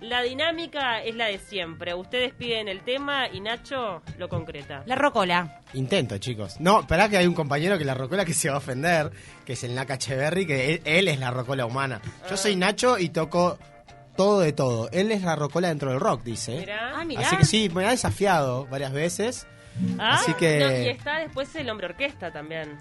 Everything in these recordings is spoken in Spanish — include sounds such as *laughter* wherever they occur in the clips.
La dinámica es la de siempre. Ustedes piden el tema y Nacho lo concreta. La rocola. Intento, chicos. No, esperá que hay un compañero que la rocola que se va a ofender, que es el Naka Echeverry, que él, él es la rocola humana. Yo soy Nacho y toco todo de todo. Él es la rocola dentro del rock, dice. Mirá. Ah, mirá. Así que sí, me ha desafiado varias veces. Ah, Así que- no, y está después el hombre orquesta también.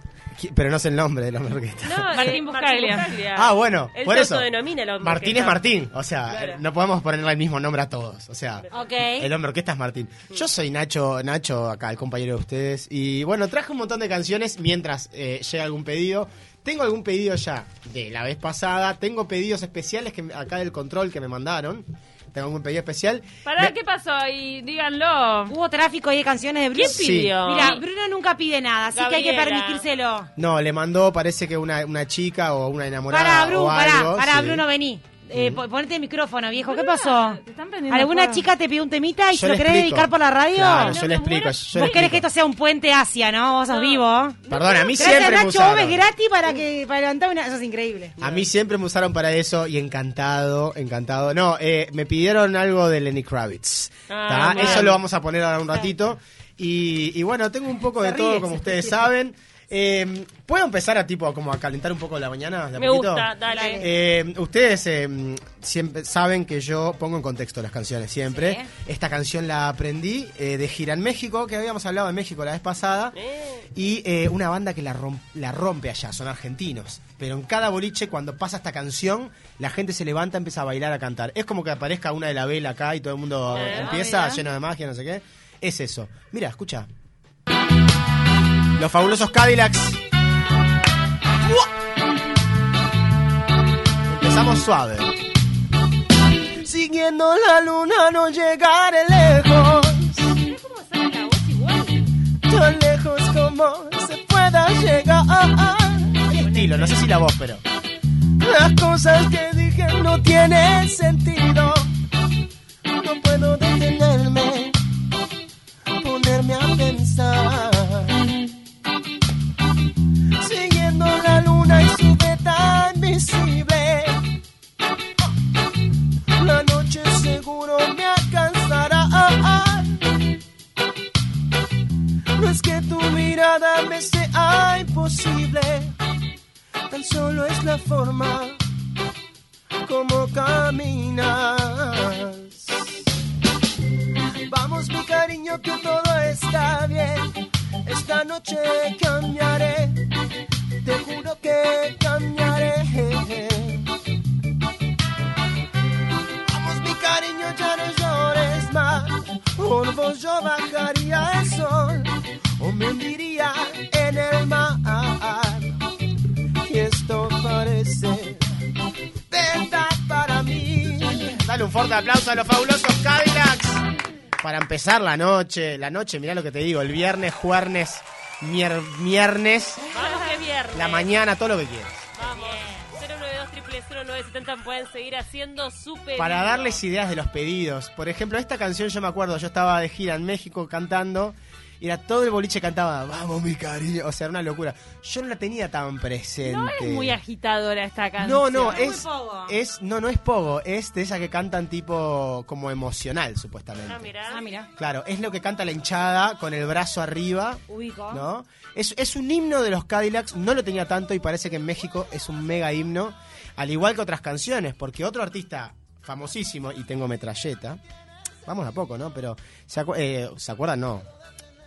Pero no es el nombre del hombre orquesta. No, *laughs* Martín eh, Buscaglia. Ah, bueno, Él por se eso. autodenomina el hombre Martín es orquesta. Martín. O sea, Claro. no podemos ponerle el mismo nombre a todos. O sea, Ok. el hombre orquesta es Martín. Yo soy Nacho, Nacho, acá, el compañero de ustedes. Y bueno, traje un montón de canciones mientras eh, llega algún pedido. Tengo algún pedido ya de la vez pasada. Tengo pedidos especiales que acá del control que me mandaron. Tengo algún pedido especial. Pará, Me- ¿qué pasó ahí? Díganlo. Hubo tráfico ahí de canciones de Bruno. ¿Quién Sí. pidió? Mira, Bruno nunca pide nada, así que hay que permitírselo. No, le mandó, parece que una, una chica o una enamorada Para, Bruno, o para, para, sí. Bruno, vení. Eh, po- ponete el micrófono, viejo. ¿Qué pasó? ¿Alguna chica te pidió un temita y Yo se lo querés explico. dedicar por la radio? Claro, No yo me le explico. le ¿Vos querés que esto sea un puente Asia, no? Vos sos vivo. Perdón, a mí Gracias, siempre me Nacho usaron. Gómez gratis para que para levantar una. Eso es increíble. A mí siempre me usaron para eso y encantado, encantado. No, eh, me pidieron algo de Lenny Kravitz. Ah. Eso lo vamos a poner ahora un ratito. Y, y bueno, tengo un poco de todo, como ustedes saben. Eh, ¿Puedo empezar a tipo como a calentar un poco la mañana? de Me poquito? gusta, dale. Eh, ustedes eh, siempre saben que yo pongo en contexto las canciones siempre. Sí. Esta canción la aprendí eh, de Gira en México, que habíamos hablado de México la vez pasada. Eh, Y eh, una banda que la, la rompe allá, son argentinos. Pero en cada boliche, cuando pasa esta canción, la gente se levanta, empieza a bailar, a cantar. Es como que aparezca una de la vela acá y todo el mundo Eh, empieza lleno de magia, no sé qué. Es eso. Mira, escucha. Los fabulosos Cadillacs. Empezamos suave. Siguiendo la luna no llegaré lejos. ¿Cómo sale la voz igual? tan lejos como se pueda llegar. Hay estilo, no sé si la voz, pero. Las cosas que dije no tienen sentido. No puedo detenerme, ponerme a pensar. Beta invisible. La noche seguro me alcanzará. No es que tu mirada me sea imposible, tan solo es la forma como caminas. Vamos mi cariño que todo está bien, esta noche cambiaré, juro que cambiaré. Vamos mi cariño ya no llores más, por vos yo bajaría el sol o me hundiría en el mar. Y esto parece verdad para mí. Dale un fuerte aplauso a los fabulosos Cadillacs. Para empezar la noche, la noche, mirá lo que te digo, el viernes, jueves, mier, viernes, Vamos que viernes. la mañana, todo lo que quieras. Vamos. 092 0970 pueden seguir haciendo su pedido. Para darles ideas de los pedidos. Por ejemplo, esta canción yo me acuerdo, yo estaba de gira en México cantando. Y era todo el boliche cantaba, vamos mi cariño. O sea, era una locura. Yo no la tenía tan presente. No es muy agitadora esta canción. No, no, Es muy es, pogo. es, no, no es pogo, es de esa que cantan tipo como emocional, supuestamente. Ah, mirá. Ah, mira. Claro, es lo que canta la hinchada con el brazo arriba, Ubico. ¿no? Es, es un himno de los Cadillacs, no lo tenía tanto y parece que en México es un mega himno, al igual que otras canciones, porque otro artista famosísimo, y tengo metralleta, vamos a poco, ¿no? Pero, ¿se, acu- eh, ¿se acuerdan? No,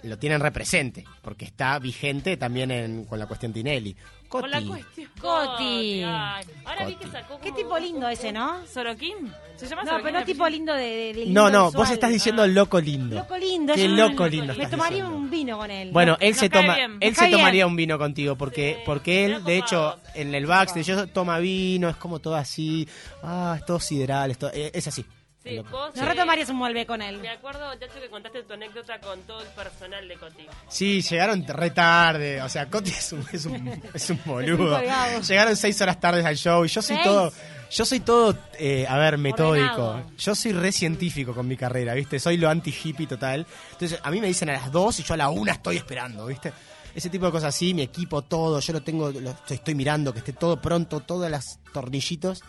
lo tienen represente, porque está vigente también en- con la cuestión Tinelli. Con la Coti. cuestión. Coti. Ay, ahora vi Coti. que sacó Qué como tipo lindo un- ese, ¿no? ¿Soroquín? ¿Se llama No, pero no tipo lindo de, de- de No, lindo no, visual. vos estás diciendo Ah. loco lindo. Loco lindo. Qué loco lindo Me estás tomaría diciendo. un vino con él. Bueno, él Nos se toma, bien. él Nos se tomaría bien. un vino contigo porque Sí, porque él, de hecho, en el backstage yo toma vino, es como todo así, ah, es todo sideral, es, todo- eh, es así. Sí, Loco. vos, No eh, retomarías un muelve con él. Me acuerdo, Chacho, que contaste tu anécdota con todo el personal de Coti. Sí, llegaron re tarde, o sea, Coti es un, es un, *laughs* es un boludo. Llegaron seis horas tarde al show y yo soy ¿Seis? todo, yo soy todo, eh, a ver, metódico. Ordenado. Yo soy re científico con mi carrera, ¿viste? Soy lo anti-hippie total. Entonces, a mí me dicen a las dos y yo a la una estoy esperando, ¿viste? Ese tipo de cosas así, mi equipo, todo, yo lo tengo, lo estoy, estoy mirando, que esté todo pronto, todos los tornillitos.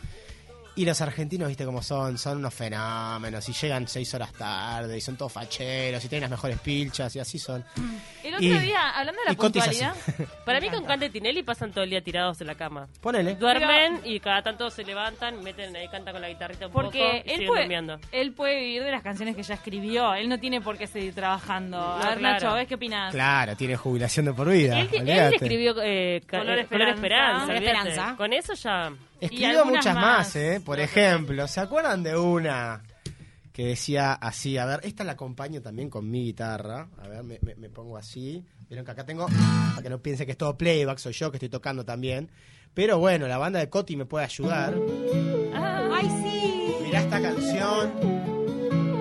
Y los argentinos, viste cómo son, son unos fenómenos y llegan seis horas tarde y son todos facheros y tienen las mejores pilchas y así son. El otro Y- día, hablando de la y puntualidad, *laughs* Para mí con Cante y Tinelli pasan todo el día tirados en la cama. Ponele. Duermen y cada tanto se levantan, meten ahí, cantan con la guitarrita un porque poco y él siguen puede, durmiendo. él puede vivir de las canciones que ya escribió. Él no tiene por qué seguir trabajando. A No, ver, claro. Nacho, ¿ves qué opinas? Claro, tiene jubilación de por vida. Él, él escribió eh, ca- Color eh, Esperanza. Esperanza. Color. Esperanza. Con eso ya... Escribió muchas más, más. ¿eh? Por ejemplo, ¿se acuerdan de una que decía así? A ver, esta la acompaño también con mi guitarra. A ver, me, me- me pongo así. Vieron que acá tengo, para que no piense que es todo playback, soy yo que estoy tocando también. Pero bueno, la banda de Coti me puede ayudar. Ah, ¡Ay, sí! Mirá esta canción.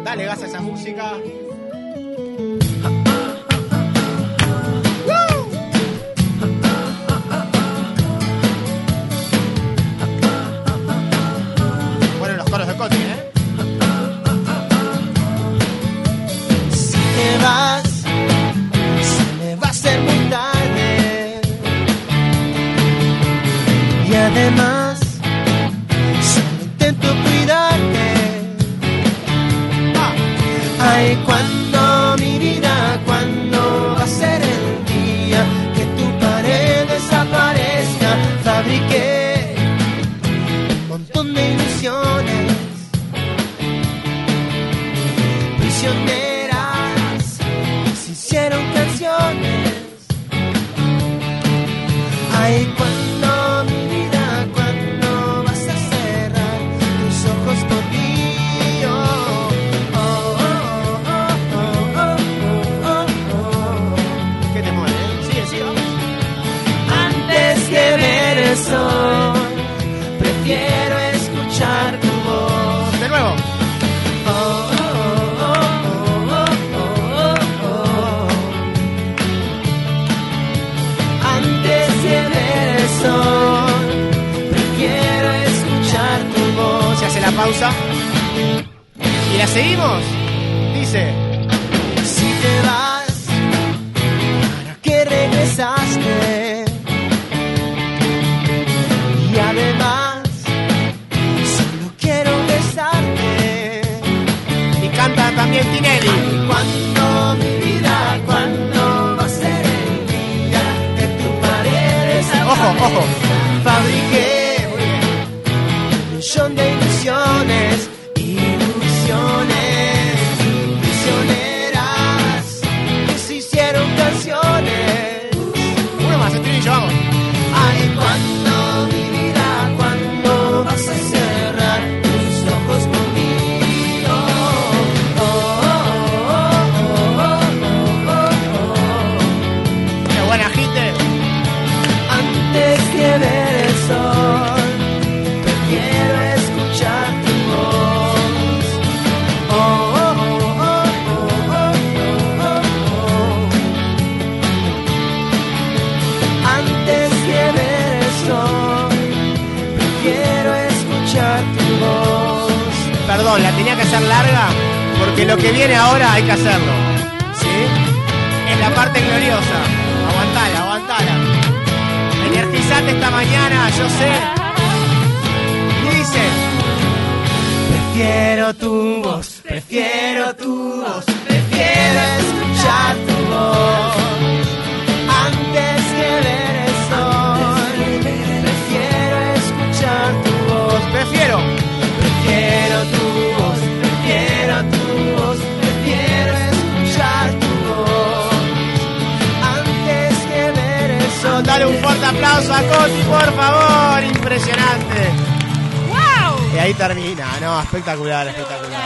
Dale gas a esa música. Bueno, que hacerlo. ¿Sí? Es la parte gloriosa. Aguantala, aguantala. Energizate esta mañana, yo sé. Coti, por favor. Impresionante. ¡Wow! Y ahí termina. No, espectacular, espectacular.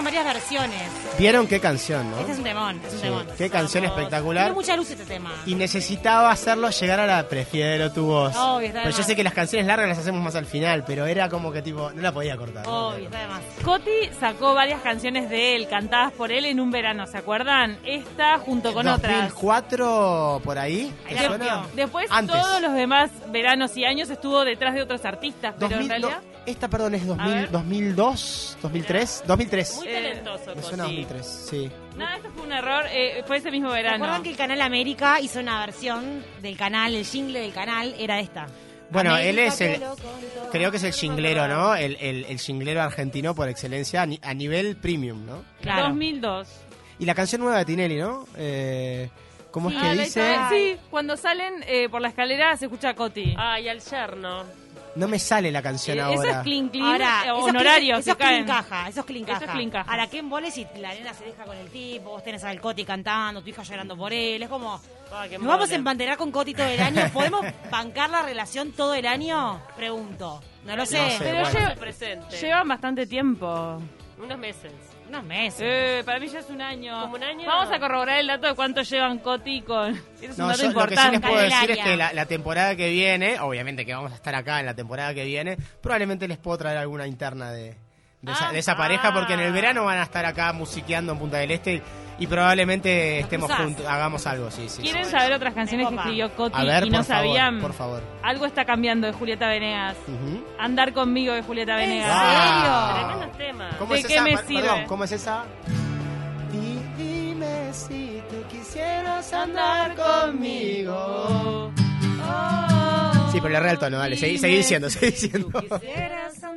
Hicieron varias versiones. ¿Vieron qué canción, no? Este es un temón, es un temón. Qué canción espectacular. Tiene mucha luz este tema. Y necesitaba hacerlo llegar a la prefiero tu voz. Obvio, está pero yo sé que las canciones largas las hacemos más al final, pero era como que tipo, no la podía cortar. ¿no? Obvio, está de más. Coti sacó varias canciones de él, cantadas por él en un verano, ¿se acuerdan? Esta junto con otras. 2004 por ahí, ¿te suena? Después Antes. todos los demás veranos y años estuvo detrás de otros artistas, pero 2000, en realidad... no, esta, perdón, es A 2000, ver. 2002, 2003, 2003. Muy Eh, talentoso, Me suena Coti. 2003, sí. Nada, esto fue un error, eh, fue ese mismo ¿Se verano. acuerdan que el canal América hizo una versión del canal, el jingle del canal era esta? Bueno, América él es el, creo que es el jinglero, ¿no? El, el, el jinglero argentino por excelencia a, ni- a nivel premium, ¿no? Claro. 2002. Y la canción nueva de Tinelli, ¿no? Eh, ¿Cómo Sí, es ah, que la dice? Sí, cuando salen eh, por la escalera se escucha Coti. Ay, al yerno. No me sale la canción Eh, ahora. Eso es clean clean, Ahora, eh, esos honorarios clean- esos que caen. clean caja, Eso es caja. clean caja. Ahora, ¿qué embole si la nena se deja con el tipo, vos tenés al Coti cantando, tu hija llorando por él? Es como, Ay, ¿nos vamos a mole. embanderar con Coti todo el año? ¿Podemos bancar la relación todo el año? Pregunto. No lo sé. No sé, Pero bueno. llevan bastante tiempo. Unos meses. Unos meses. Eh, para mí ya es un año. ¿Como un año? Vamos a corroborar el dato de cuánto llevan Coti con. Es un No, dato yo lo que sí les importante. puedo decir es Candelaria. que la, la temporada que viene, obviamente que vamos a estar acá en la temporada que viene, probablemente les puedo traer alguna interna de, de, esa, de esa Ah. pareja, porque en el verano van a estar acá musiqueando en Punta del Este y probablemente estemos cruzás. juntos, hagamos algo, sí, sí. ¿Quieren sí. saber otras canciones que escribió Coti A ver, y no por favor, sabían? por favor. Algo está cambiando de Julieta Venegas. Andar conmigo de Julieta Venegas. Ah. Tremendos temas. ¿Cómo ¿De es qué esa? me Per- sirve? Perdón, ¿cómo es esa? Di- Dime si tú quisieras andar conmigo. Sí, pero le re el tono, dale, seguí, seguí diciendo, *laughs* seguí diciendo.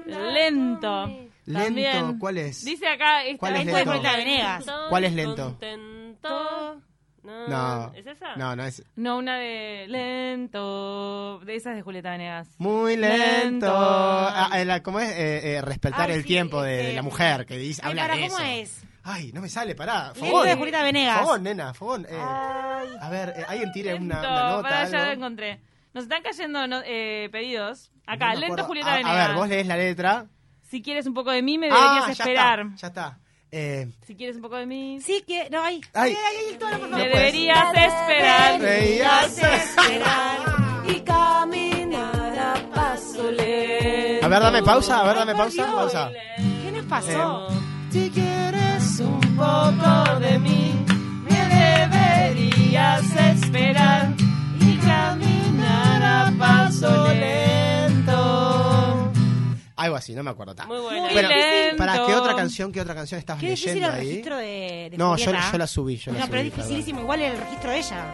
Lento. Lento, También. ¿cuál es? Dice acá. Esta, ¿Cuál es lento? Julieta Venegas. ¿Cuál es lento? Contento. No, ¿Es esa? no, no es... No, una de lento. De esas de Julieta Venegas. Muy lento. Lento. Ah, eh, la- ¿Cómo es? Eh, eh, respetar Ay, el sí, tiempo de, este- de la mujer que dice, Ay, habla para, de ¿cómo eso. es? Ay, no me sale, pará. Lento Fogón. de Julieta Venegas. Fogón, nena, fogón. eh. a ver, eh, alguien tire una, Lento. una nota, Pará, ya lo encontré. Nos están cayendo no- eh, pedidos. Acá, No lento acuerdo. Julieta a, Venegas. a ver, vos lees la letra. Si quieres un poco de mí, me deberías ah, esperar. ya está, ya está. Eh, Si quieres un poco de mí, Sí, que. No, ay. Ay. Tono, por No me deberías esperar. Y caminar a paso lento. A ver, dame pausa, a ver, dame pausa, pausa. ¿Qué nos pasó? Si así, no me acuerdo. ta. Muy buena. Muy Bueno, lento. ¿para qué otra canción, qué otra canción estabas Qué difícil leyendo el ahí? registro de, de No, yo, Julieta. yo la subí, yo la No, subí. pero es perdón. dificilísimo. Igual el registro de ella.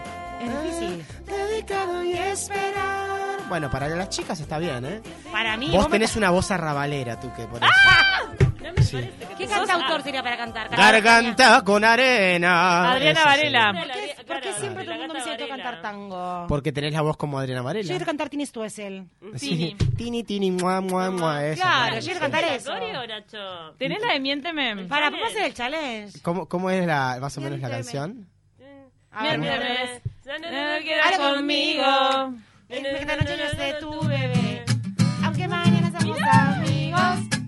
Es difícil. Dedicado y esperar. Bueno, para las chicas está bien, ¿eh? Para mí. Vos me- tenés una voz arrabalera, tú que por eso. *laughs* No me parece que ¿Qué cantautor sería para cantar? Garganta con arena. Adriana Eso sí. Varela. ¿Por qué, por qué Claro, siempre todo la el mundo me Gata dice que tengo que Varela. cantar tango? Porque tenés la voz como Adriana Yo Varela. quiero cantar Tini Stuessel. Tini. Tini, tini, mua, mua, mua. Claro, yo quiero cantar ¿La eso. coreo, Nacho? ¿Tenés la de Miénteme? Para, ¿podemos hacer el challenge? ¿Cómo, ¿Cómo es la, más o menos la canción? A ver, Miénteme. No quieras conmigo. Esta noche yo sé tu bebé. Aunque mañana seamos amigos,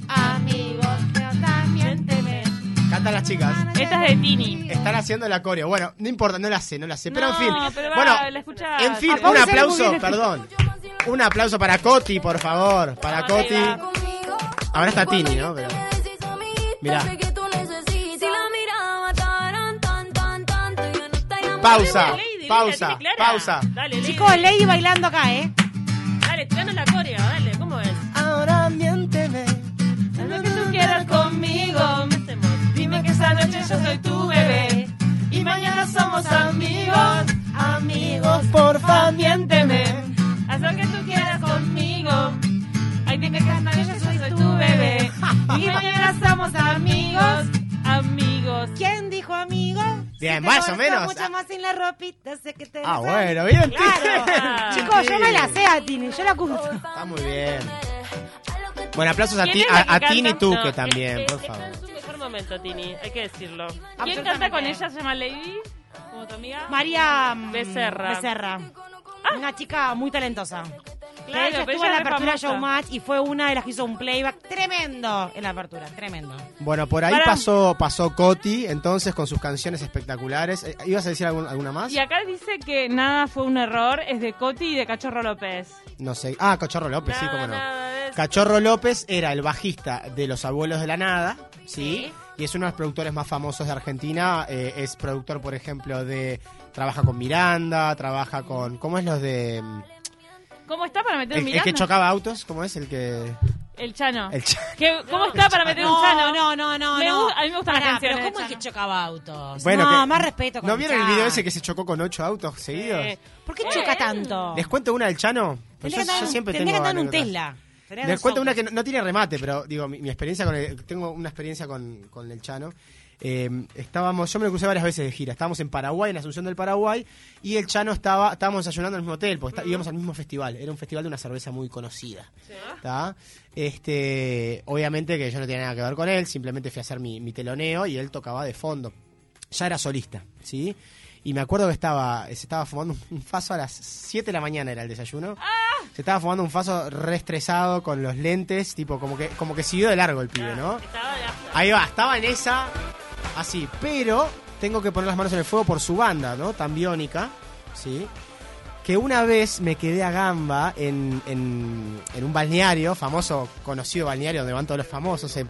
Cantan las chicas. Esta es de Tini. Están haciendo la coreo. Bueno, no importa, no la sé, no la sé. Pero en fin. pero va, bueno, la escuchás. en fin, Ah, un aplauso, perdón. Un aplauso para Coti, por favor. Para Vamos Coti. Ahora está Tini, ¿no? Pero... Mirá. Pausa, pausa, pausa. Dale, Lady. Chicos, Lady bailando acá, ¿eh? Dale, tiranos la coreo, dale, ¿cómo es? Ahora esta noche yo soy tu bebé. Y mañana somos amigos. Amigos, porfa, Miénteme. Haz lo que tú quieras conmigo. Ay, dime que esta noche yo soy tu bebé. Y mañana somos amigos. Amigos. ¿Quién dijo amigo? Bien, Si te más o menos. mucho más sin la ropita, sé que te Ah, bueno, bien. Claro. *laughs* Ah. Chicos, yo me la sé a Tini, yo la curso. Está muy bien. Bueno, aplausos a, ¿Quién ti, es a, a Tini tú No, que también, eh, por favor. Momento, Tini, hay que decirlo. ¿Quién canta con ella? ¿Se llama Lady? ¿Como tu amiga? María mm, Becerra. Becerra. Una chica muy talentosa. Claro, pero estuvo en ella la apertura famosa. Showmatch y fue una de las que hizo un playback tremendo en la apertura, tremendo. Bueno, por ahí Para- pasó pasó Coti, entonces con sus canciones espectaculares. Eh, ¿Ibas a decir algún- alguna más? Y acá dice que nada fue un error, es de Coti y de Cachorro López. No sé. Ah, Cachorro López, sí, Nada, cómo no. nada. Cachorro López era el bajista de Los Abuelos de la Nada, ¿sí? Y es uno de los productores más famosos de Argentina. eh, es productor, por ejemplo, de... Trabaja con Miranda, trabaja con... ¿Cómo es los de...? mm, ¿Cómo está para meter un El, el que chocaba autos, ¿cómo es? El que... El Chano. El ch- ¿Qué- ¿Cómo está para meter un No, Chano? no, no, no, Me no. a mí me gustan las Pará, canciones. pero de ¿cómo es que chocaba autos? Bueno, no, que- más respeto con ¿No vieron el video ese que se chocó con ocho autos seguidos? Eh, ¿Por qué choca tanto? ¿Les cuento una del Chano? Pues yo, siempre tengo que andar en un. Tesla. Les cuento una que no, no tiene remate, pero digo, mi, mi experiencia con el, tengo una experiencia con, con el Chano. Eh, estábamos, yo me lo crucé varias veces de gira. Estábamos en Paraguay, en Asunción del Paraguay, y el Chano estaba, estábamos desayunando en el mismo hotel, porque está- íbamos al mismo festival. Era un festival de una cerveza muy conocida. ¿tá? Este, obviamente que yo no tenía nada que ver con él, simplemente fui a hacer mi, mi teloneo y él tocaba de fondo. Ya era solista, ¿sí? Y me acuerdo que estaba, se estaba fumando un faso a las 7 de la mañana era el desayuno. Se estaba fumando un faso re estresado con los lentes, tipo como que como que siguió de largo el pibe, ¿no? Estaba de after. Ahí va, estaba en esa así, pero tengo que poner las manos en el fuego por su banda, ¿no? Tan biónica, ¿sí? Que una vez me quedé a gamba en, en, en un balneario, famoso, conocido balneario donde van todos los famosos, en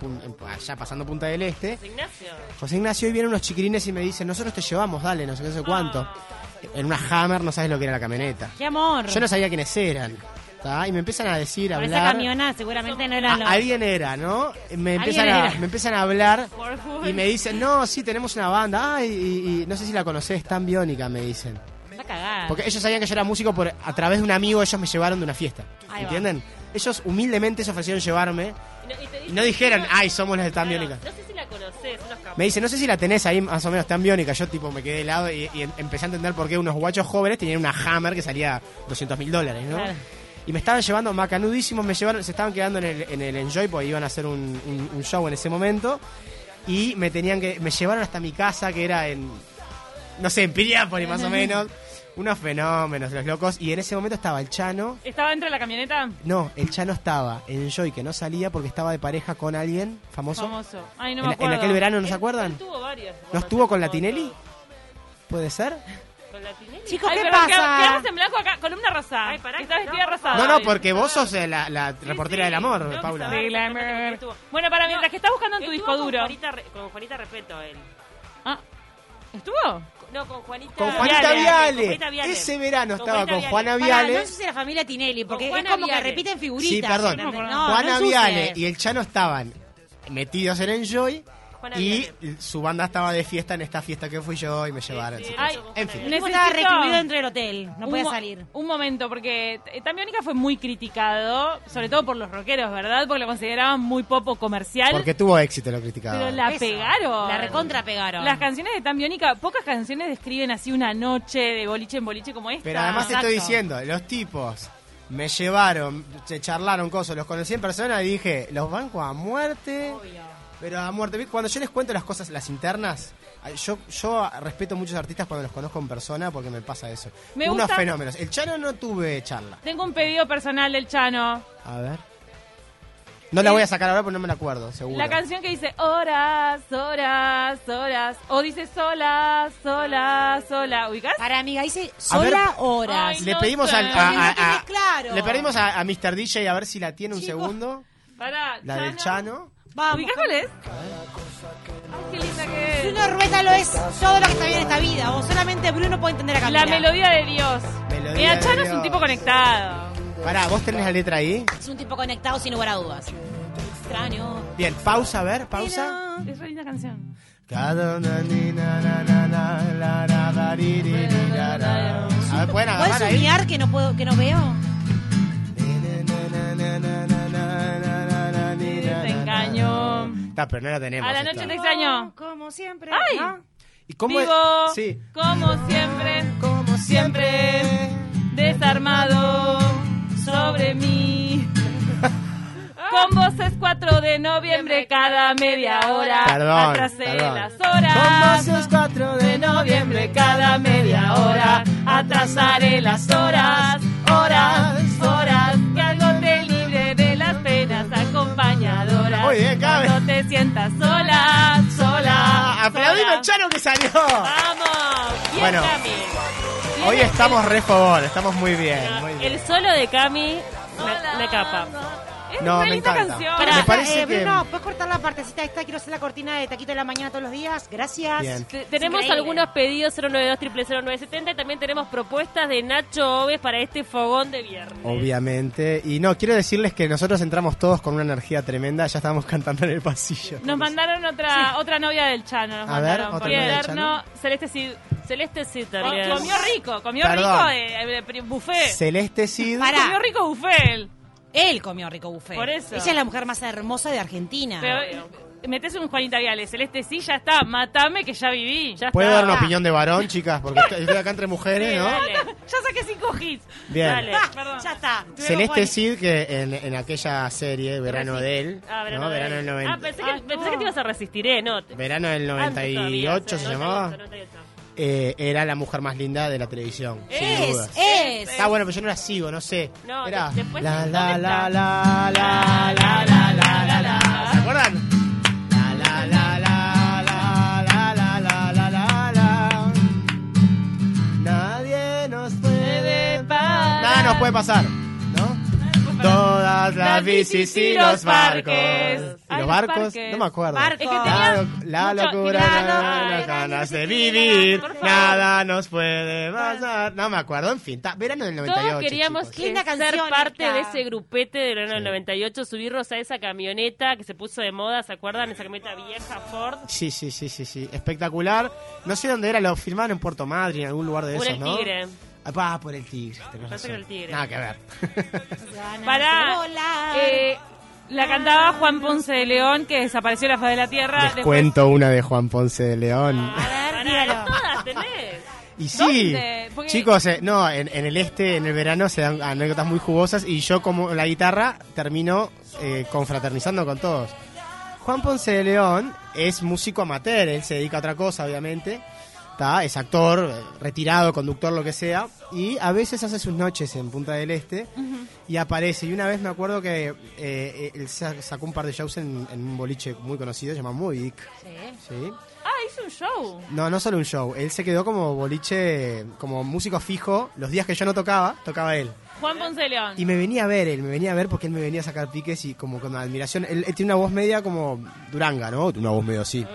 allá pasando Punta del Este. Ignacio. José Ignacio y vienen unos chiquirines y me dicen, nosotros te llevamos, dale, no sé qué, no sé cuánto. En una Hammer, no sabes lo que era la camioneta. ¡Qué amor! Yo no sabía quiénes eran. ¿tá? Y me empiezan a decir, a Por esa hablar. camiona seguramente no eran los... alguien era, ¿no? Me empiezan, a, era. me empiezan a hablar y me dicen, no, sí, tenemos una banda. Y, y no sé si la conocés, tan biónica, me dicen. Porque ellos sabían que yo era músico por a través de un amigo, ellos me llevaron de una fiesta. Ahí va. ¿Entienden? Ellos humildemente se ofrecieron llevarme Y no, y y no dijeron, ay, somos los de tan Claro, biónica. No sé si la conoces, unos capos. Me dice, no sé si la tenés ahí más o menos tan biónica. Yo tipo me quedé de lado y, em- empecé a entender por qué unos guachos jóvenes tenían una Hammer que salía 200 mil dólares, ¿no? Claro. Y me estaban llevando macanudísimos, me llevaron, se estaban quedando en el, en el Enjoy porque iban a hacer un, un- un show en ese momento. Y me tenían que, me llevaron hasta mi casa que era en, no sé, en Piriápolis más o menos. Unos fenómenos, los locos. Y en ese momento estaba el Chano. ¿Estaba dentro de la camioneta? No, el Chano estaba en Enjoy que no salía porque estaba de pareja con alguien famoso. Famoso. Ay, no en, me en acuerdo. aquel verano, ¿no se acuerdan? tuvo varios ¿No estuvo con la. Tinelli? ¿Puede ser? ¿Con la Tinelli? Chicos, Ay, ¿qué pero pasa? Quedamos en blanco acá. Columna rosa. Ay, pará, Está no, vestida por rosada. No, no, porque vos no. sos eh, la, la Sí, reportera sí, del amor, Paula. glamour. Bueno, para mientras que estás buscando en tu disco con duro. Juanita, con Juanita Repeto, él. Ah, ¿Estuvo? No, con Juanita. Con Juanita Con Viale. Juanita Viale. Ese verano Con estaba Juanita con Viale. Juana Pará, Viale. no sé si la familia Tinelli, porque es como que Viale. repiten figuritas. Sí, perdón. No, no Juana ensucies. Viale y el Chano estaban metidos en Enjoy Juana y su banda estaba de fiesta en esta fiesta que fui yo y me llevaron. sí, sí. Ay, En fin. Estaba recluido dentro del hotel, no podía mo- salir. Un momento, porque eh, Tambiónica fue muy criticado, sobre todo por los rockeros, ¿verdad? Porque lo consideraban muy poco comercial. Porque tuvo éxito, lo criticaba. pero la Eso. pegaron. La recontra pegaron. Las canciones de Tambiónica, pocas canciones describen así una noche de boliche en boliche como esta. Pero además te estoy Exacto. diciendo, los tipos me llevaron, se charlaron cosas, los conocí en persona y dije, los banco a muerte. Pero a muerte. ¿Viste? Cuando yo les cuento las cosas, las internas, yo, yo respeto muchos artistas cuando los conozco en persona porque me pasa eso. Me Unos gusta- fenómenos. El Chano no tuve charla. Tengo un pedido personal del Chano. A ver. No la voy a sacar ahora porque no me la acuerdo, seguro. La canción que dice horas, horas, horas. O dice sola, sola, sola. ¿Ubicás? Para amiga, dice ver. sola horas. Ay, Le no pedimos sé. al- a, a- claro. le pedimos a, a Mr. DJ a ver si la tiene un segundo. Pará, La del Chano. Vamos. ¿Ubicás cuál es? Ay, qué linda que Si es. uno rueta lo es todo lo que está bien en esta vida. O solamente Bruno puede entender a La Camila. melodía de Dios. Melodía Mira, de Chano es un tipo conectado. Pará, ¿vos tenés la letra ahí? Es un tipo conectado sin lugar a dudas. Extraño. Bien, pausa, a ver, pausa. Es re linda canción. Una la la la la la. A ver, ¿pueden agarrar ¿Puedes ahí? que no puedo, que no veo? Pero no la tenemos. A la noche te extraño. Como siempre. ¡Ay! ¿no? ¿Y cómo es? Vivo Sí. como siempre, Como siempre desarmado sobre mí. *laughs* Con voces 4 de noviembre cada media hora. Perdón, las Con horas. voces 4 de noviembre cada media hora. Atrasaré las horas, horas, horas. Penas acompañadoras. Muy bien. Cuando te sientas sola, sola. Aplaudime al Chano que salió. Vamos. Bien, Bueno. Cami. Hoy estamos re favor, estamos muy bien. Muy bien. El solo de Cami me, me capa. Es No, una me linda encanta. canción. Pará, Me parece eh, que- Bruno, ¿puedes cortar la partecita esta? Quiero hacer la cortina de Taquito de la Mañana todos los días. Gracias. Bien. Tenemos increíble. algunos pedidos 092 0970 y también tenemos propuestas de Nacho Oves para este fogón de viernes. Obviamente. Y no, quiero decirles que nosotros entramos todos con una energía tremenda. Ya estábamos *laughs* cantando en el pasillo. Nos mandaron otra otra novia del Chano. Nos A ver, mandaron otra por novia del interno. Celeste Cid. Celeste sí Co- también. Comió rico, comió Perdón. rico eh, eh, buffet. Celeste Cid. Pará. Comió rico buffet. Él comió rico buffet. Por eso. Ella es la mujer más hermosa de Argentina. Pero eh, metes un Juanita Viales. Celeste sí, ya está. Matame que ya viví. Ya ¿Puedo está. dar una opinión de varón, chicas? Porque *laughs* estoy acá entre mujeres, Sí, ¿no? dale. *laughs* Ya saqué cinco hits. Bien. Dale. Ah, Perdón. ya está. Celeste Juan- Cid, que en, en aquella serie, Verano de él, Ah, verano, ¿no? de Verano del 90. Ah, pensé que, Ah, pensé no. que te ibas a resistir, ¿eh? No. Verano del Antes todavía, 98 sí, se 98, llamaba. 98. Eh, era la mujer más linda de la televisión, sin Es, es. Está bueno, pero yo no la sigo, no sé. No, era de- después la sí, la ¿dónde la está? la la la la la la la. ¿Se acuerdan? La la la la la la la la la la la. Nadie nos puede. Nada nos puede pasar. Todas las bicis y los barcos. ¿Y Ay, los barcos? No me acuerdo. Que La, locura, la- las ganas de vivir, nada nos puede pasar. No me acuerdo, en fin, ta- verano del 98. Todos queríamos ser parte de ese grupete del verano del Sí. 98, subirnos a esa camioneta que se puso de moda, ¿se acuerdan? Esa camioneta vieja Ford. Sí, sí, sí, sí, sí, espectacular. No sé dónde era, lo filmaron en Puerto Madryn, en algún lugar de esos, ¿no? tigre. Ah, pa, por el tigre. era el tigre. Nada que ver. *laughs* Volar. Eh, la cantaba Juan Ponce de León, que desapareció de la faz de la tierra. Les Después- cuento una de Juan Ponce de León. A ver, tenés. Y sí. Porque- chicos, eh, no, en, en el este, en el verano se dan anécdotas muy jugosas y yo como la guitarra termino eh, confraternizando con todos. Juan Ponce de León es músico amateur, él se dedica a otra cosa, obviamente. Es actor, eh, retirado, conductor, lo que sea. Y a veces hace sus noches en Punta del Este y aparece. Y una vez me acuerdo que eh, él sa- sacó un par de shows en, en un boliche muy conocido, se llama Moby Dick. Sí. ¿sí? Ah, hizo un show. No, no solo un show. Él se quedó como boliche, como músico fijo. Los días que yo no tocaba, tocaba él. Juan Ponce León. Y me venía a ver él, me venía a ver porque él me venía a sacar piques y como con admiración. Él, él tiene una voz media como Duranga, ¿no? Una voz medio así.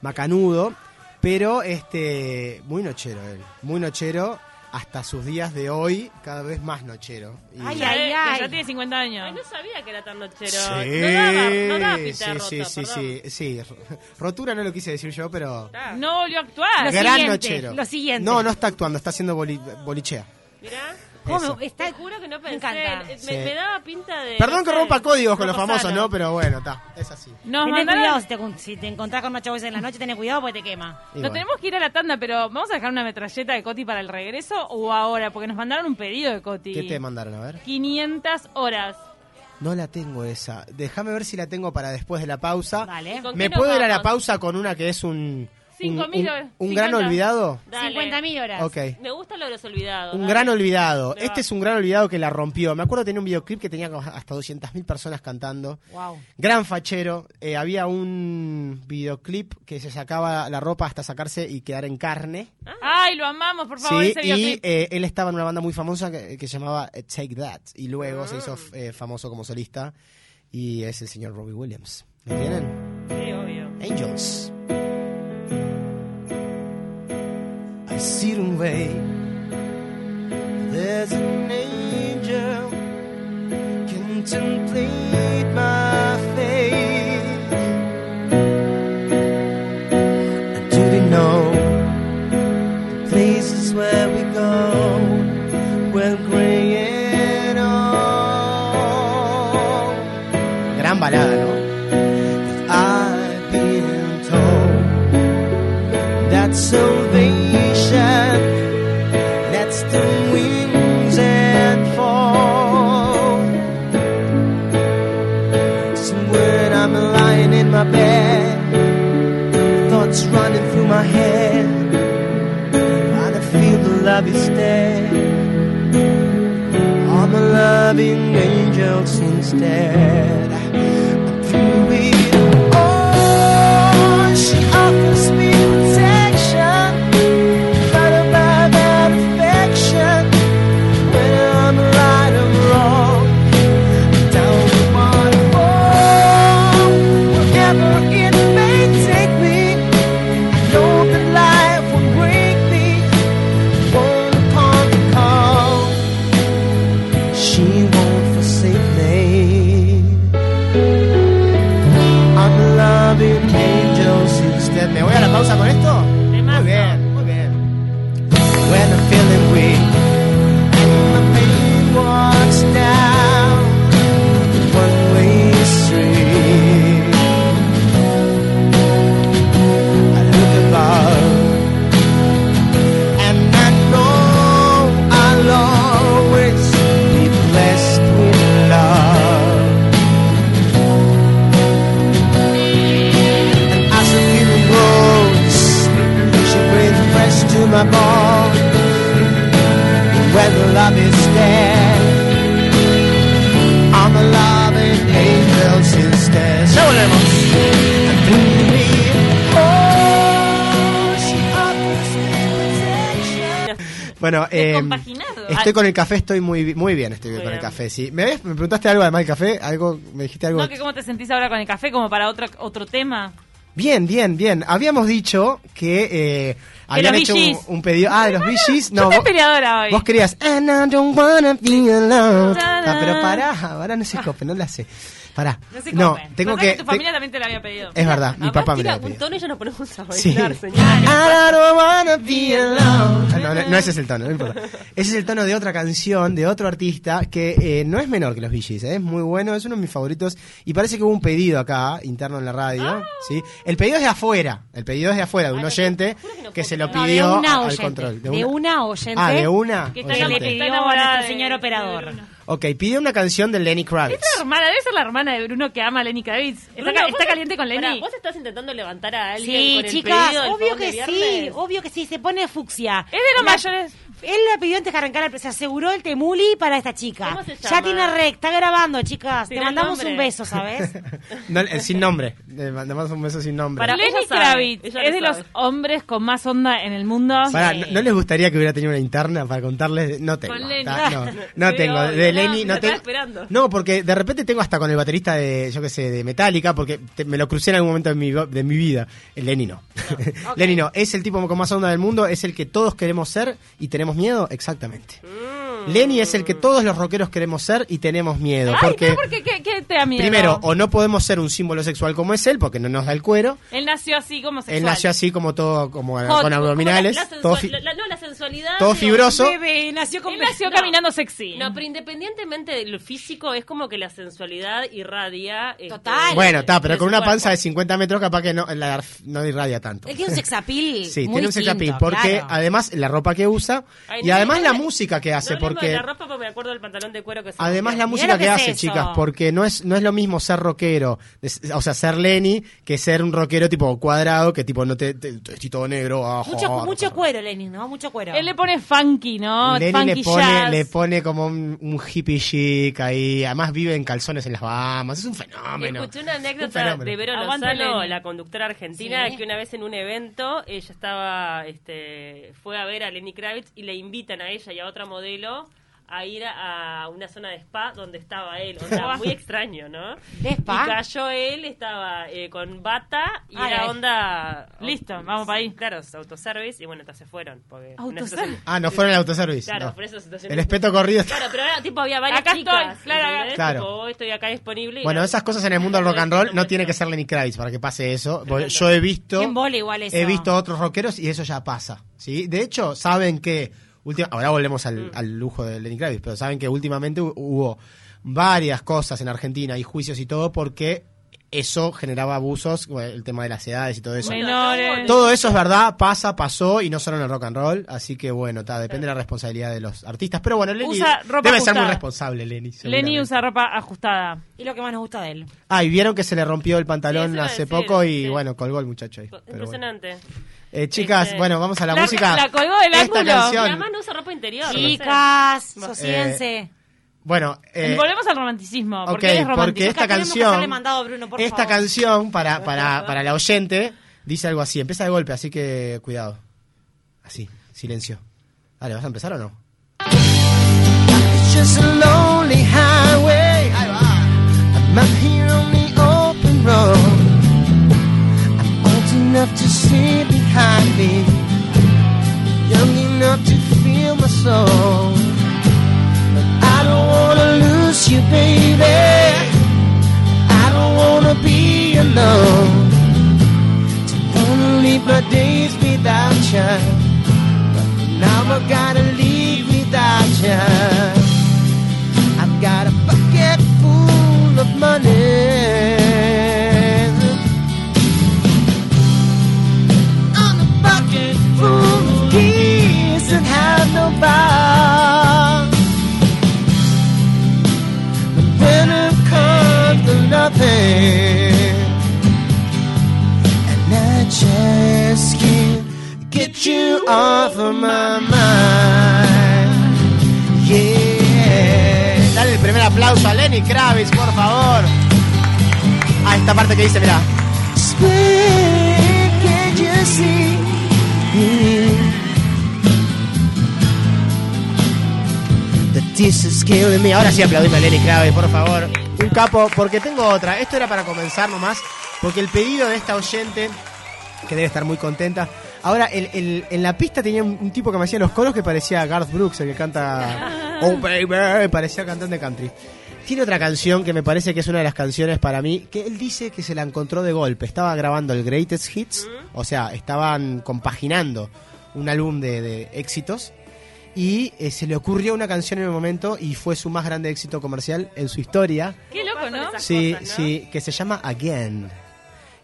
Macanudo, pero este muy nochero él. Muy nochero hasta sus días de hoy, cada vez más nochero. Y- Ay, Ya, ay, ay. ya tiene 50 años. Ay, no sabía que era tan nochero. Sí, No daba, no daba sí, sí, sí, sí, sí. Rotura no lo quise decir yo, pero... Ah, No volvió a actuar. Lo Gran siguiente, nochero. lo siguiente. No, no está actuando, está haciendo boli- bolichea. Mirá. ¿Cómo? Eso. Está Te juro que no pensé. encanta. Me, Sí. me daba pinta de. Perdón no que sé, rompa códigos con los famosos. ¿no? Pero bueno, está, es así. Nos Tené mandaron- cuidado si te, si te encontrás con Nacho Boys en la noche, tenés cuidado porque te quema. Y Nos bueno. tenemos que ir a la tanda, pero ¿vamos a dejar una metralleta de Coti para el regreso o ahora? Porque nos mandaron un pedido de Coti. ¿Qué te mandaron? A ver. 500 horas. No la tengo esa. Déjame ver si la tengo para después de la pausa. Vale. ¿Con ¿Me nos puedo ir a la vamos? pausa con una que es un. Un, gran 50. olvidado? Dale. 50.000 horas. Ok. Me gusta lo de los olvidados. Un dale. gran olvidado. Me va. Este es un gran olvidado que la rompió. Me acuerdo que tenía un videoclip que tenía hasta 200.000 personas cantando. Wow. Gran fachero. Eh, había un videoclip que se sacaba la ropa hasta sacarse y quedar en carne. Ay, lo amamos, por favor, Sí, ese y eh, él estaba en una banda muy famosa que, que se llamaba eh, Take That. Y luego se Ah. hizo eh, famoso como solista. Y es el señor Robbie Williams. ¿Lo tienen? Sí, obvio. Angels. receding wave. There's a name. Love is dead. I'm a loving angels instead. Bueno, eh, estoy con el café, estoy muy, muy bien, estoy Muy con el bien. café, sí. ¿Me, ves? ¿Me preguntaste algo además del café? ¿Algo? ¿Me dijiste algo? No, que cómo te sentís ahora con el café, como para otro, otro tema. Bien, bien, bien. Habíamos dicho que eh, habían hecho un, pedido. Ah, de los Gees. No, vos, peleadora hoy. vos querías. And I don't wanna be alone. Ah, pero pará, ahora no se cope, no la sé. Pará. No se No, comen. tengo que. tu te- familia también te la había pedido. Es verdad, mi papá me tira lo un tono y ya nos ponemos a bailar. Ah, No, no, no ese es el tono, no importa. Ese es el tono de otra canción, de otro artista, que eh, no es menor que los Gees, eh, es muy bueno, es uno de mis favoritos. Y parece que hubo un pedido acá, interno en la radio. ¿sí? El pedido es de afuera, el pedido es de afuera, de un oyente que se lo No, pidió al oyente. control. De una oyente. Ah, de una. Que le pidió a nuestro señor operador. Ok, pide una canción de Lenny Kravitz. Es la hermana, debe ser la hermana de Bruno que ama a Lenny Kravitz. Está, Bruno, ca- ¿vos está te- caliente con Pará, Lenny. ¿Vos estás intentando levantar a alguien Sí, con el chicas, pedido del obvio fogón de que sí, viernes? obvio que sí, se pone fucsia. Es de los La- mayores. Él la pidió antes que arrancara, el- se aseguró el temuli para esta chica. ¿Cómo se Ya tiene rec, está grabando, chicas. Te mandamos nombre. un beso, ¿sabes? *laughs* No, eh, sin nombre. Le mandamos un beso sin nombre. Para- Lenny ella sabe, Kravitz ella es lo de los hombres con más onda en el mundo. Pará. ¿no, no les gustaría que hubiera tenido una interna para contarles? No tengo. Con Lenny. ta- no, *laughs* no Sí, tengo. obvio, De no, Lenny no esperando. No, porque de repente tengo hasta con el baterista de, yo qué sé, de Metallica, porque te- me lo crucé en algún momento de mi, de mi vida. El Lenny no. *laughs* Lenny no. Es el tipo con más onda del mundo, es el que todos queremos ser y tenemos miedo, exactamente. Mm. Lenny es el que todos los rockeros queremos ser y tenemos miedo. Ay, porque, pero ¿por qué? ¿Qué, qué te da miedo? primero, o no podemos ser un símbolo sexual como es él, porque no nos da el cuero. Él nació así como sexual. Él nació así como todo, como Hot, con abdominales, La, la todo, la- la- no, la sensualidad. todo fibroso. Bebé, nació con Él nació No. caminando sexy. No, pero independientemente del físico, es como que la sensualidad irradia. este, Total. Bueno, está, pero con una panza de cuerpo. 50 metros capaz que no, la, no irradia tanto. Él tiene un sexapil. Sí, muy tiene un sexapil, porque claro. además la ropa que usa Ay, y no, además no, la no, música que hace, no porque de la ropa porque me acuerdo del pantalón de cuero que se además la música que que es hace, eso. chicas, porque no es no es lo mismo ser rockero, es- o sea, ser Lenny que ser un rockero tipo cuadrado que tipo no te, te- te- estoy todo negro, ah, Mucho, joder, mucho joder. cuero, Lenin, ¿no? Mucho cuero. Él le pone funky, ¿no? Lenny funky le pone, jazz. le pone como un, un hippie chic ahí, además vive en calzones en las Bahamas, es un fenómeno. Escuché una Un anécdota fenómeno. de Vero Lozano, Lenny. la conductora argentina, Sí. que una vez en un evento ella estaba, este, fue a ver a Lenny Kravitz y le invitan a ella y a otra modelo a ir a una zona de spa donde estaba él. O *laughs* sea, muy extraño, ¿no? ¿De spa? Y cayó él, estaba eh, con bata y Ay, era ay. onda... Listo, vamos pa' ahí. Claro, autoservice y bueno, entonces se fueron. Porque situación- Ah, no fueron al autoservice. Claro, no. por eso situación El espeto corrido Claro, pero ahora tipo había varias Acá chicas. estoy, claro, estoy acá disponible. y Bueno, era- esas cosas en el mundo del rock and roll no tiene que ser Lenny Kravitz para que pase eso. Yo he visto, igual eso. he visto otros rockeros y eso ya pasa. ¿sí? De hecho, saben que, última- ahora volvemos al, Mm. al lujo de Lenny Kravitz, pero saben que últimamente hu- hubo varias cosas en Argentina y juicios y todo porque eso generaba abusos, el tema de las edades y todo eso. Menores. Todo eso es verdad, pasa, pasó y no solo en el rock and roll, así que bueno, ta, depende de la responsabilidad de los artistas. Pero bueno, Lenny Usa ropa debe ser muy responsable, Lenny. Lenny usa ropa ajustada. Y lo que más nos gusta de él. Ah, y vieron que se le rompió el pantalón hace decir, poco y sí. bueno, colgó el muchacho ahí. Pero bueno. Eh, chicas, Este- bueno, vamos a la, La- música. la colgó del Esta ángulo. Y canción. además no usa ropa interior. no sé. Chicas, Eh, sosiénse. Bueno, eh, Volvemos al romanticismo. ok, Porque es porque esta Acá canción, mandado a Bruno, por esta favor. canción para, para, para la oyente dice algo así. Empieza de golpe, así que cuidado. Así, silencio. Dale, ¿vas a empezar o no? Just Ahora sí aplaudime a Lenny Kravitz, por favor. Un capo, porque tengo otra. Esto era para comenzar nomás, porque el pedido de esta oyente, que debe estar muy contenta. Ahora, el- el- en la pista tenía un, un tipo que me hacía los coros que parecía Garth Brooks, el que canta *laughs* Oh Baby, parecía cantante country. Tiene otra canción que me parece que es una de las canciones para mí, que él dice que se la encontró de golpe. Estaba grabando el Greatest Hits, o sea, estaban compaginando un álbum de, de éxitos y eh, se le ocurrió una canción en el momento y fue su más grande éxito comercial en su historia. Qué loco, ¿no? Sí, cosas, ¿no? sí, que se llama Again.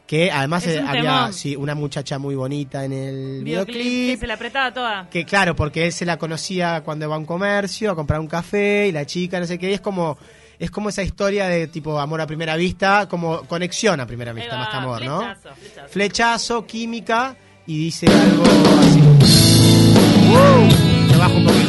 Que además Es eh, un había temón. sí, una muchacha muy bonita en el Videoclip que videoclip. se la apretaba toda. Que claro, porque él se la conocía cuando iba a un comercio a comprar un café y la chica, no sé qué, y es como es como esa historia de tipo amor a primera vista, como conexión a primera vista, va, más que amor, ¿no? flechazo, flechazo. Flechazo, química y dice algo así. ¡Uh! Bajo un poquito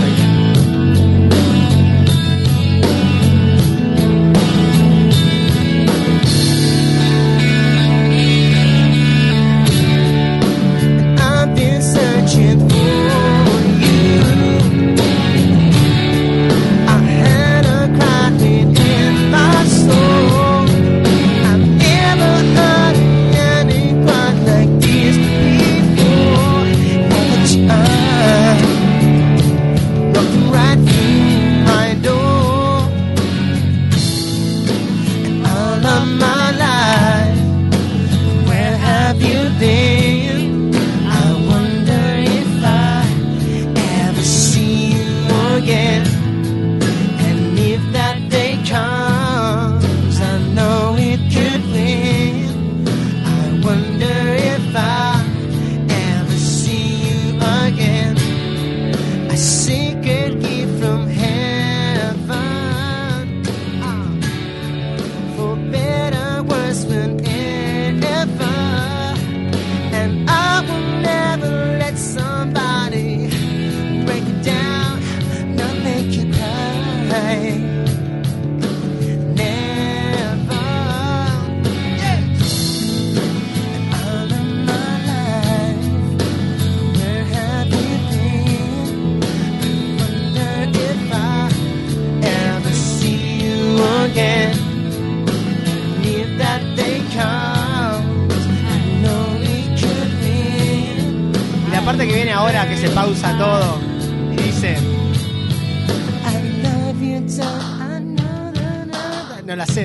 no la sé,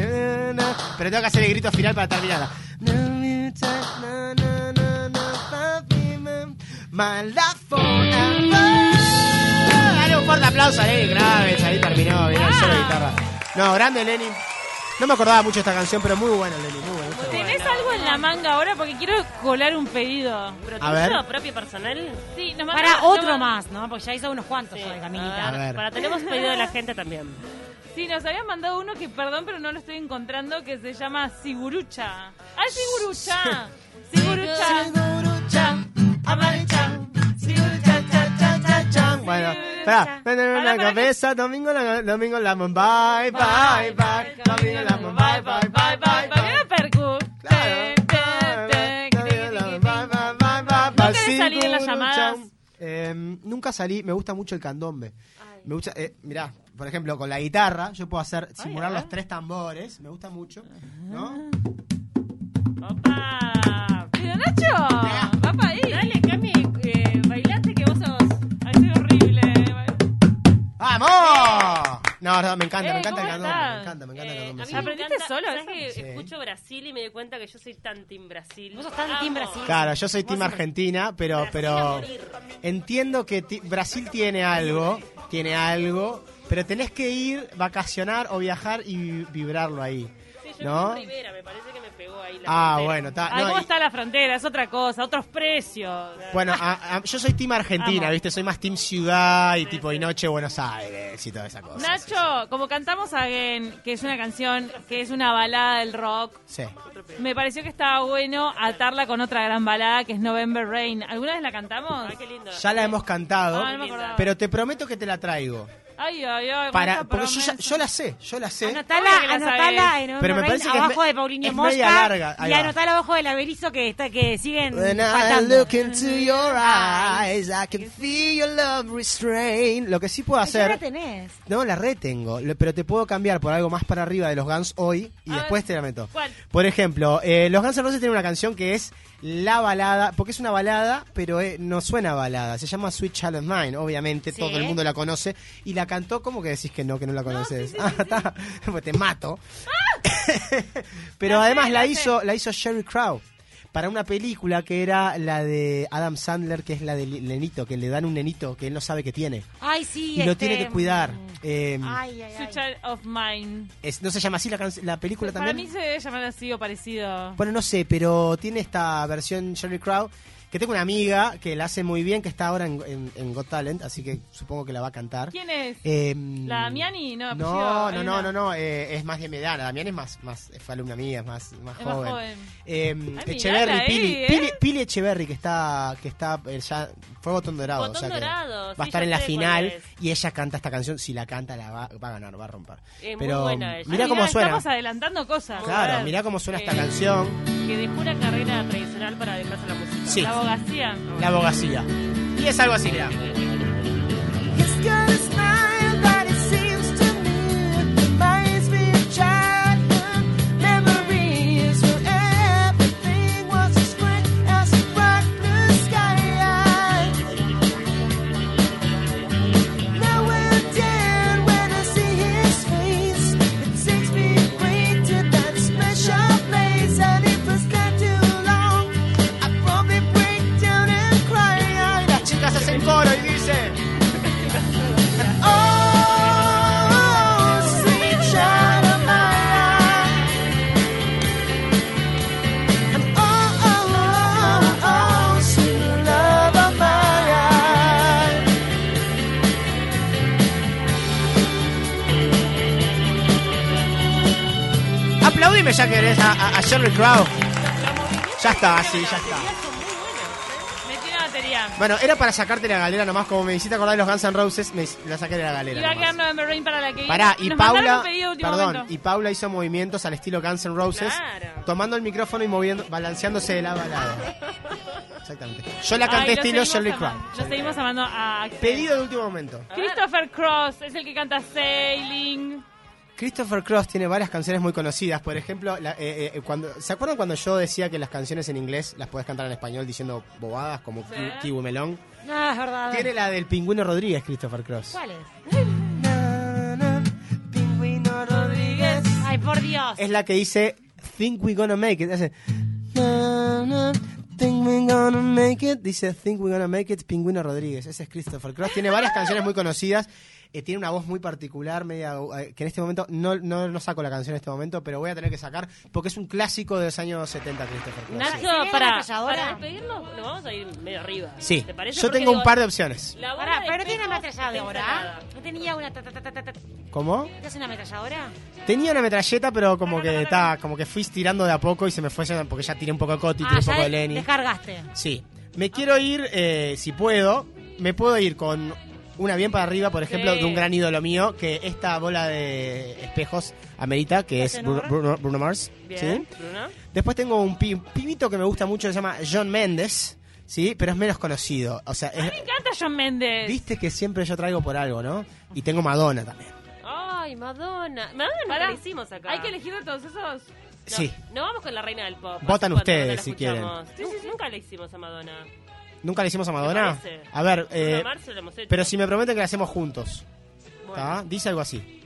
pero tengo que hacer el grito final para terminarla. forever. Dale un fuerte aplauso a Lenny Kravitz, ahí terminó, vino el solo de guitarra. No, grande Lenny. No me acordaba mucho de esta canción, pero muy buena Lenny, muy buena. ¿Tenés algo en la manga ahora? Porque quiero colar un pedido. ¿Pero A ver. tuyo, propio personal? Sí, nos Para otro más, ¿no? Porque ya hizo unos cuantos hoy, Caminita. A ver. Para tenemos pedido de la gente también. Sí, nos habían mandado uno que, perdón, pero no lo estoy encontrando, que se llama Sigurucha. ¡Ay, Sigurucha! *laughs* Sigurucha. Sigurucha, amarecha, sigurucha, cha, cha, cha, cha. Bueno, espera, Para, la cabeza, domingo la, domingo la bye, bye, bye, domingo la bye, bye, bye, bye, ¿Para qué percu? Claro. Te, te, te, Domingo la te, bye, bye, bye, bye, ¿No bye, querés salir en las llamadas? Eh, nunca salí, me gusta mucho el candombe. Me gusta, eh, mirá, por ejemplo, con la guitarra yo puedo hacer simular los tres tambores, me gusta mucho, ¿no? ¡Opa! Pero Nacho, va para ahí. Dale, Cami, eh, bailate que vos sos... Ay, soy horrible. ¡Vamos! No, No, me encanta, Eh, me encanta el ¿cómo candombe. Me encanta, me encanta el Eh, candombe. sí. ¿Aprendiste solo ¿sabes que Sí. escucho Brasil y me doy cuenta que yo soy tan team Brasil. Vos sos tan team Brasil. Claro, yo soy team Argentina, pero, pero entiendo que ti- Brasil tiene algo, tiene algo, pero tenés que ir, vacacionar o viajar y vi- vibrarlo ahí. Sí, yo ¿No? Rivera, me parece que ahí la Ah, frontera. bueno, está. No, ¿cómo y- está la frontera? Es otra cosa, otros precios. Bueno, a- a- yo soy team Argentina, Amo. ¿viste? Soy más team ciudad y tipo y noche Buenos Aires y toda esa cosa. Nacho, como cantamos Again, que es una canción que es una balada del rock, Sí. me pareció que estaba bueno atarla con otra gran balada que es November Rain. ¿Alguna vez la cantamos? Ay, qué lindo. Ya la hemos cantado, Ah, no me acordaba. pero te prometo que te la traigo. Ay, ay, ay. Para, porque yo, ya- yo la sé, yo la sé. Anotala, la anotala en Pero me parece que es abajo de Paulinho Mosca media larga. Ahí y va. anotala abajo del Averizo que está que siguen When I look into your eyes, I can feel your love restrain. Lo que sí puedo Ya la hacer, tenés. no, la retengo, pero te puedo cambiar por algo más para arriba de los Guns hoy y A después ver, te la meto. ¿cuál? Por ejemplo, eh, los Guns N' Roses tienen una canción que es la balada, porque es una balada, pero eh, no suena a balada. Se llama Sweet Child of Mine, obviamente Sí. todo el mundo la conoce y la cantó. ¿Cómo que decís que no, que no la conoces? Ah, *laughs* está, pues te mato. *laughs* *laughs* pero sé, además la, la hizo, la hizo Sherry Crow para una película que era la de Adam Sandler, que es la del nenito, que le dan un nenito que él no sabe que tiene Ay, sí. y lo este, tiene que cuidar. Eh, Ay, ay, ay. Child of Mine. es- ¿No se llama así la, can- la película Para también? mí se debe llamar así o parecido. Bueno, no sé, pero tiene esta versión Sherry Crow que tengo una amiga que la hace muy bien, que está ahora en, en- en Got Talent, así que supongo que la va a cantar. ¿Quién es? Eh, ¿La Damiani? No, no, no, no, no, no, eh, es más de mi edad. La Damián es más, más, fue alumna mía, es más, más Es más joven. Eh, Ay, Echeverry, mirala Pili, ¿eh? Pili, Pili Echeverry, que está, que está eh, ya, fue botón dorado. Botón o sea que dorado, va a estar en la final es. y ella canta esta canción. Si la canta, la va, va a ganar, va a romper. Pero mira cómo suena. Estamos adelantando cosas. Claro, mira cómo suena esta canción. Que dejó una carrera tradicional para dedicarse a la música. Sí. La abogacía. La abogacía. Y es algo así, mira. Ya que eres a, a, Crow. Ya está, sí, ya está. Metí una batería. Bueno, era para sacarte la galera nomás, como me hiciste acordar de los Guns N' Roses, me la saqué de la galera. Iba a quedar November Rain para la que Pará, y Nos mandaron Paula, un pedido de último perdón, momento. y Paula hizo movimientos al estilo Guns N' Roses, Claro. tomando el micrófono y moviendo, balanceándose de lado a lado. *laughs* Exactamente. Yo la canté Ay, lo estilo seguimos Sherry Crow. amando. Lo seguimos amando a Axel. Pedido de último momento. Christopher Cross es el que canta Sailing. Christopher Cross tiene varias canciones muy conocidas. Por ejemplo, la- eh, eh, cuando, ¿se acuerdan cuando yo decía que las canciones en inglés las puedes cantar en español diciendo bobadas como Sí. Ki- Kiwi Melón? Ah, es verdad. Tiene la del pingüino Rodríguez, Christopher Cross. ¿Cuál es? Na, *laughs* na, Pingüino Rodríguez. Ay, por Dios. Es la que dice Think We Gonna Make It. Hace, na, na, Think we gonna make it. Dice Think we gonna make it. Pingüino Rodríguez. Ese es Christopher Cross. Tiene varias canciones muy conocidas. Eh, tiene una voz muy particular, media eh, que en este momento no, no, no saco la canción en este momento, pero voy a tener que sacar porque es un clásico de los años 70 Christopher. Nacho, sí. ¿Sería la para, para despedirnos, nos vamos a ir medio arriba. Sí, ¿Te parece? yo Porque tengo un par de opciones. la Pará, de pero no tiene espejos ametralladora. ¿No tenía una... ta, ta, ta, ta, ta, ta? ¿Cómo? ¿Es una ametralladora? Tenía una metralleta, pero como que está, como que fui tirando de a poco y se me fue porque ya tiré un poco de Coti, tiré Ah, un ya poco de de- Lenny. descargaste. Sí. Me quiero ir, eh, si puedo, me puedo ir con una bien para arriba, por ejemplo, Sí. de un gran ídolo mío, que esta bola de espejos amerita, que es Bruno, Bruno- Bruno Mars. Bien, ¿sí? Bruno. Después tengo un, pi- un pibito que me gusta mucho, se llama John Mendes, ¿sí? Pero es menos conocido. O sea, es- Me encanta John Mendes. viste que siempre yo traigo por algo, ¿no? Y tengo Madonna también. Ay, Madonna. Madonna la hicimos acá. Hay que elegir de todos esos. No, Sí. No vamos con la reina del pop. Votan ustedes, no si escuchamos. Nu- Nunca le hicimos a Madonna. ¿Nunca le hicimos a Madonna? A ver, eh, pero si me prometen que la hacemos juntos. Dice algo así.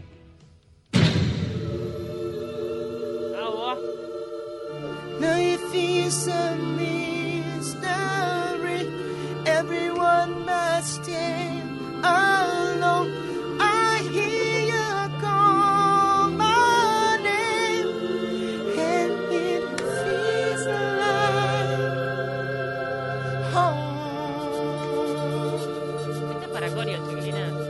Esto es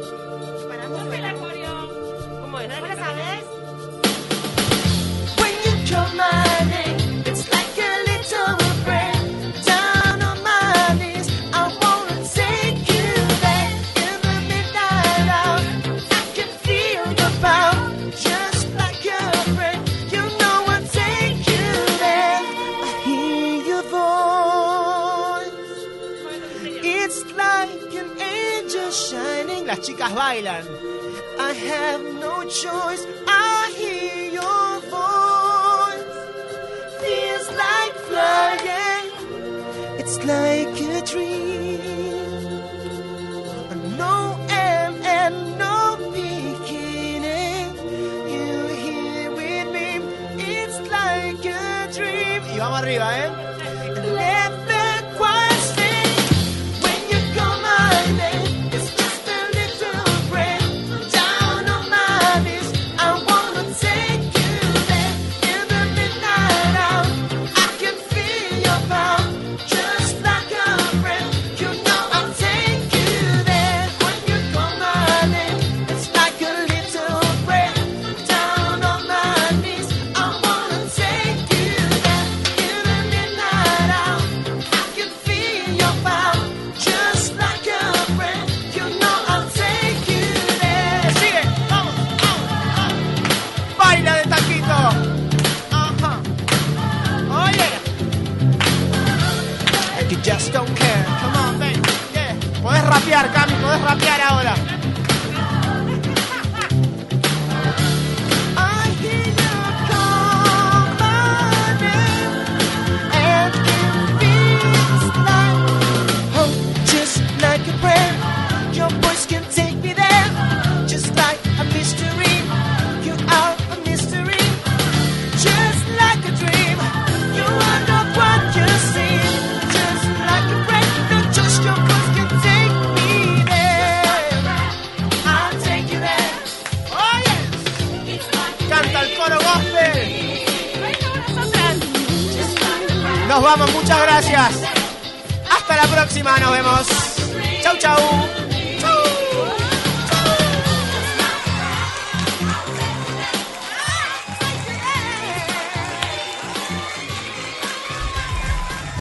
Las bailan. I have no choice.